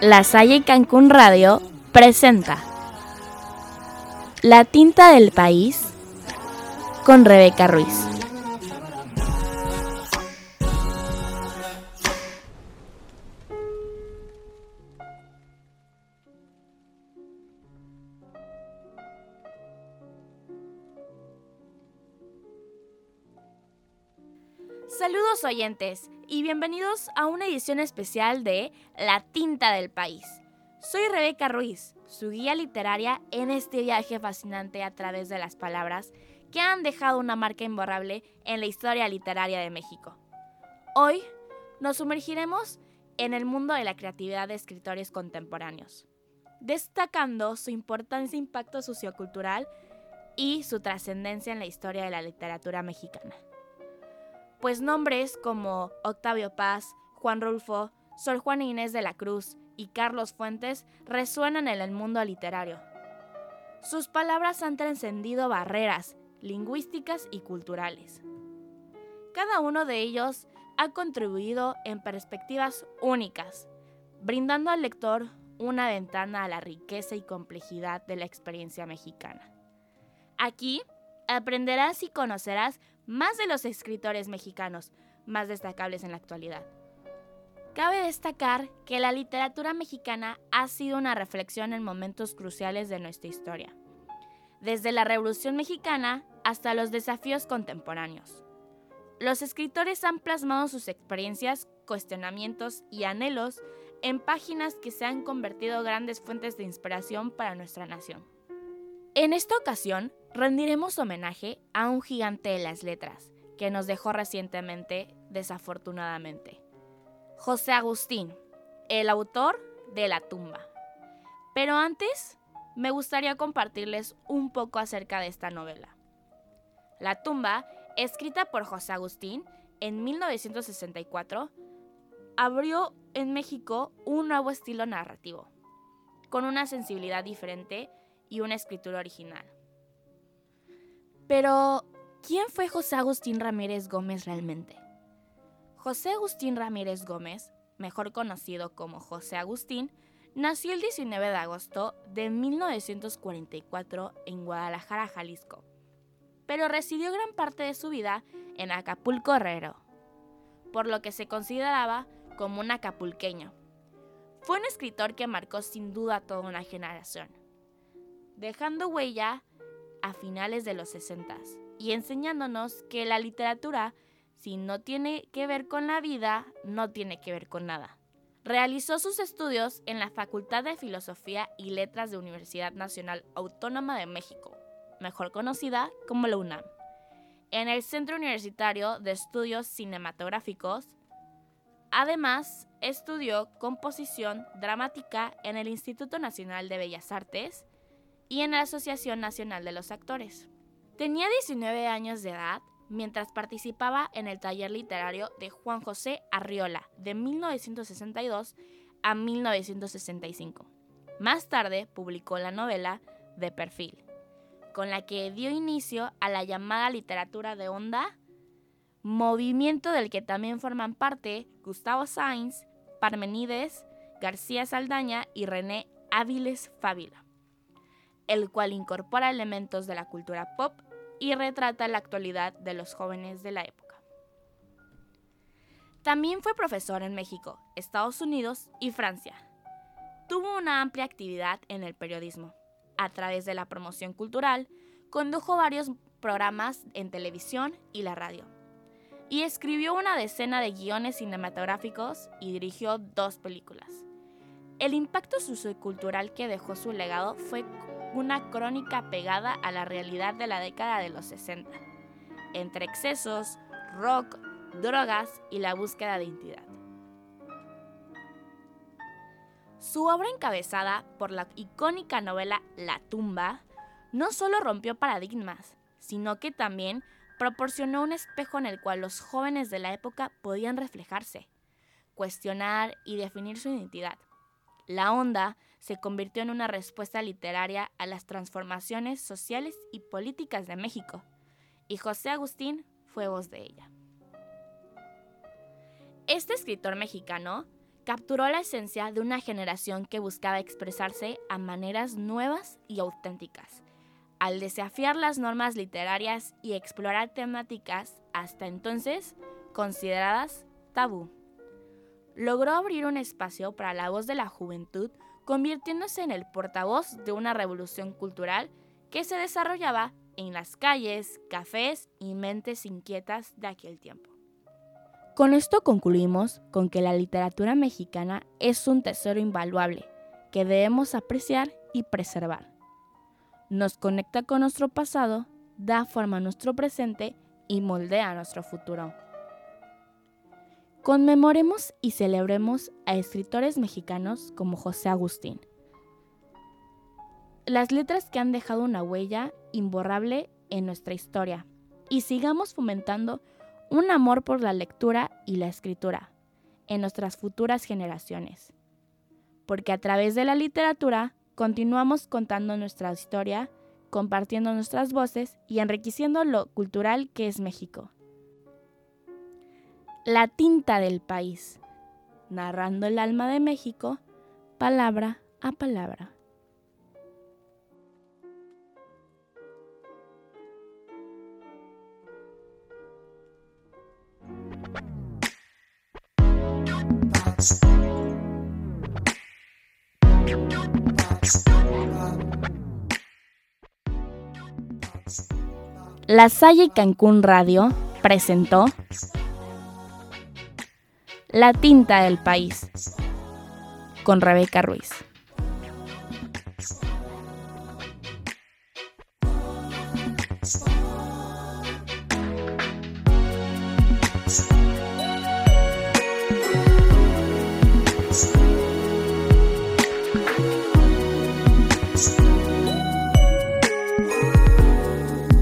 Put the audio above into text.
La Salle Cancún Radio presenta La tinta del país con Rebeca Ruiz. Saludos oyentes y bienvenidos a una edición especial de La tinta del país. Soy Rebeca Ruiz, su guía literaria en este viaje fascinante a través de las palabras que han dejado una marca imborrable en la historia literaria de México. Hoy nos sumergiremos en el mundo de la creatividad de escritores contemporáneos, destacando su importancia e impacto sociocultural y su trascendencia en la historia de la literatura mexicana pues nombres como Octavio Paz, Juan Rulfo, Sor Juan Inés de la Cruz y Carlos Fuentes resuenan en el mundo literario. Sus palabras han trascendido barreras lingüísticas y culturales. Cada uno de ellos ha contribuido en perspectivas únicas, brindando al lector una ventana a la riqueza y complejidad de la experiencia mexicana. Aquí aprenderás y conocerás más de los escritores mexicanos más destacables en la actualidad. Cabe destacar que la literatura mexicana ha sido una reflexión en momentos cruciales de nuestra historia, desde la Revolución Mexicana hasta los desafíos contemporáneos. Los escritores han plasmado sus experiencias, cuestionamientos y anhelos en páginas que se han convertido grandes fuentes de inspiración para nuestra nación. En esta ocasión rendiremos homenaje a un gigante de las letras que nos dejó recientemente, desafortunadamente. José Agustín, el autor de La tumba. Pero antes, me gustaría compartirles un poco acerca de esta novela. La tumba, escrita por José Agustín en 1964, abrió en México un nuevo estilo narrativo, con una sensibilidad diferente y una escritura original. Pero, ¿quién fue José Agustín Ramírez Gómez realmente? José Agustín Ramírez Gómez, mejor conocido como José Agustín, nació el 19 de agosto de 1944 en Guadalajara, Jalisco, pero residió gran parte de su vida en Acapulco Herrero, por lo que se consideraba como un acapulqueño. Fue un escritor que marcó sin duda toda una generación, dejando huella a finales de los 60 y enseñándonos que la literatura, si no tiene que ver con la vida, no tiene que ver con nada. Realizó sus estudios en la Facultad de Filosofía y Letras de Universidad Nacional Autónoma de México, mejor conocida como la UNAM, en el Centro Universitario de Estudios Cinematográficos. Además, estudió composición dramática en el Instituto Nacional de Bellas Artes y en la Asociación Nacional de los Actores. Tenía 19 años de edad mientras participaba en el taller literario de Juan José Arriola de 1962 a 1965. Más tarde publicó la novela De Perfil, con la que dio inicio a la llamada literatura de onda, movimiento del que también forman parte Gustavo Sainz, Parmenides, García Saldaña y René Áviles Fávila el cual incorpora elementos de la cultura pop y retrata la actualidad de los jóvenes de la época. También fue profesor en México, Estados Unidos y Francia. Tuvo una amplia actividad en el periodismo. A través de la promoción cultural, condujo varios programas en televisión y la radio. Y escribió una decena de guiones cinematográficos y dirigió dos películas. El impacto sociocultural que dejó su legado fue una crónica pegada a la realidad de la década de los 60, entre excesos, rock, drogas y la búsqueda de identidad. Su obra encabezada por la icónica novela La tumba no solo rompió paradigmas, sino que también proporcionó un espejo en el cual los jóvenes de la época podían reflejarse, cuestionar y definir su identidad. La onda se convirtió en una respuesta literaria a las transformaciones sociales y políticas de México, y José Agustín fue voz de ella. Este escritor mexicano capturó la esencia de una generación que buscaba expresarse a maneras nuevas y auténticas, al desafiar las normas literarias y explorar temáticas hasta entonces consideradas tabú. Logró abrir un espacio para la voz de la juventud, convirtiéndose en el portavoz de una revolución cultural que se desarrollaba en las calles, cafés y mentes inquietas de aquel tiempo. Con esto concluimos con que la literatura mexicana es un tesoro invaluable que debemos apreciar y preservar. Nos conecta con nuestro pasado, da forma a nuestro presente y moldea nuestro futuro. Conmemoremos y celebremos a escritores mexicanos como José Agustín, las letras que han dejado una huella imborrable en nuestra historia y sigamos fomentando un amor por la lectura y la escritura en nuestras futuras generaciones. Porque a través de la literatura continuamos contando nuestra historia, compartiendo nuestras voces y enriqueciendo lo cultural que es México. La tinta del país, narrando el alma de México, palabra a palabra. La Salle Cancún Radio presentó La tinta del país con Rebeca Ruiz.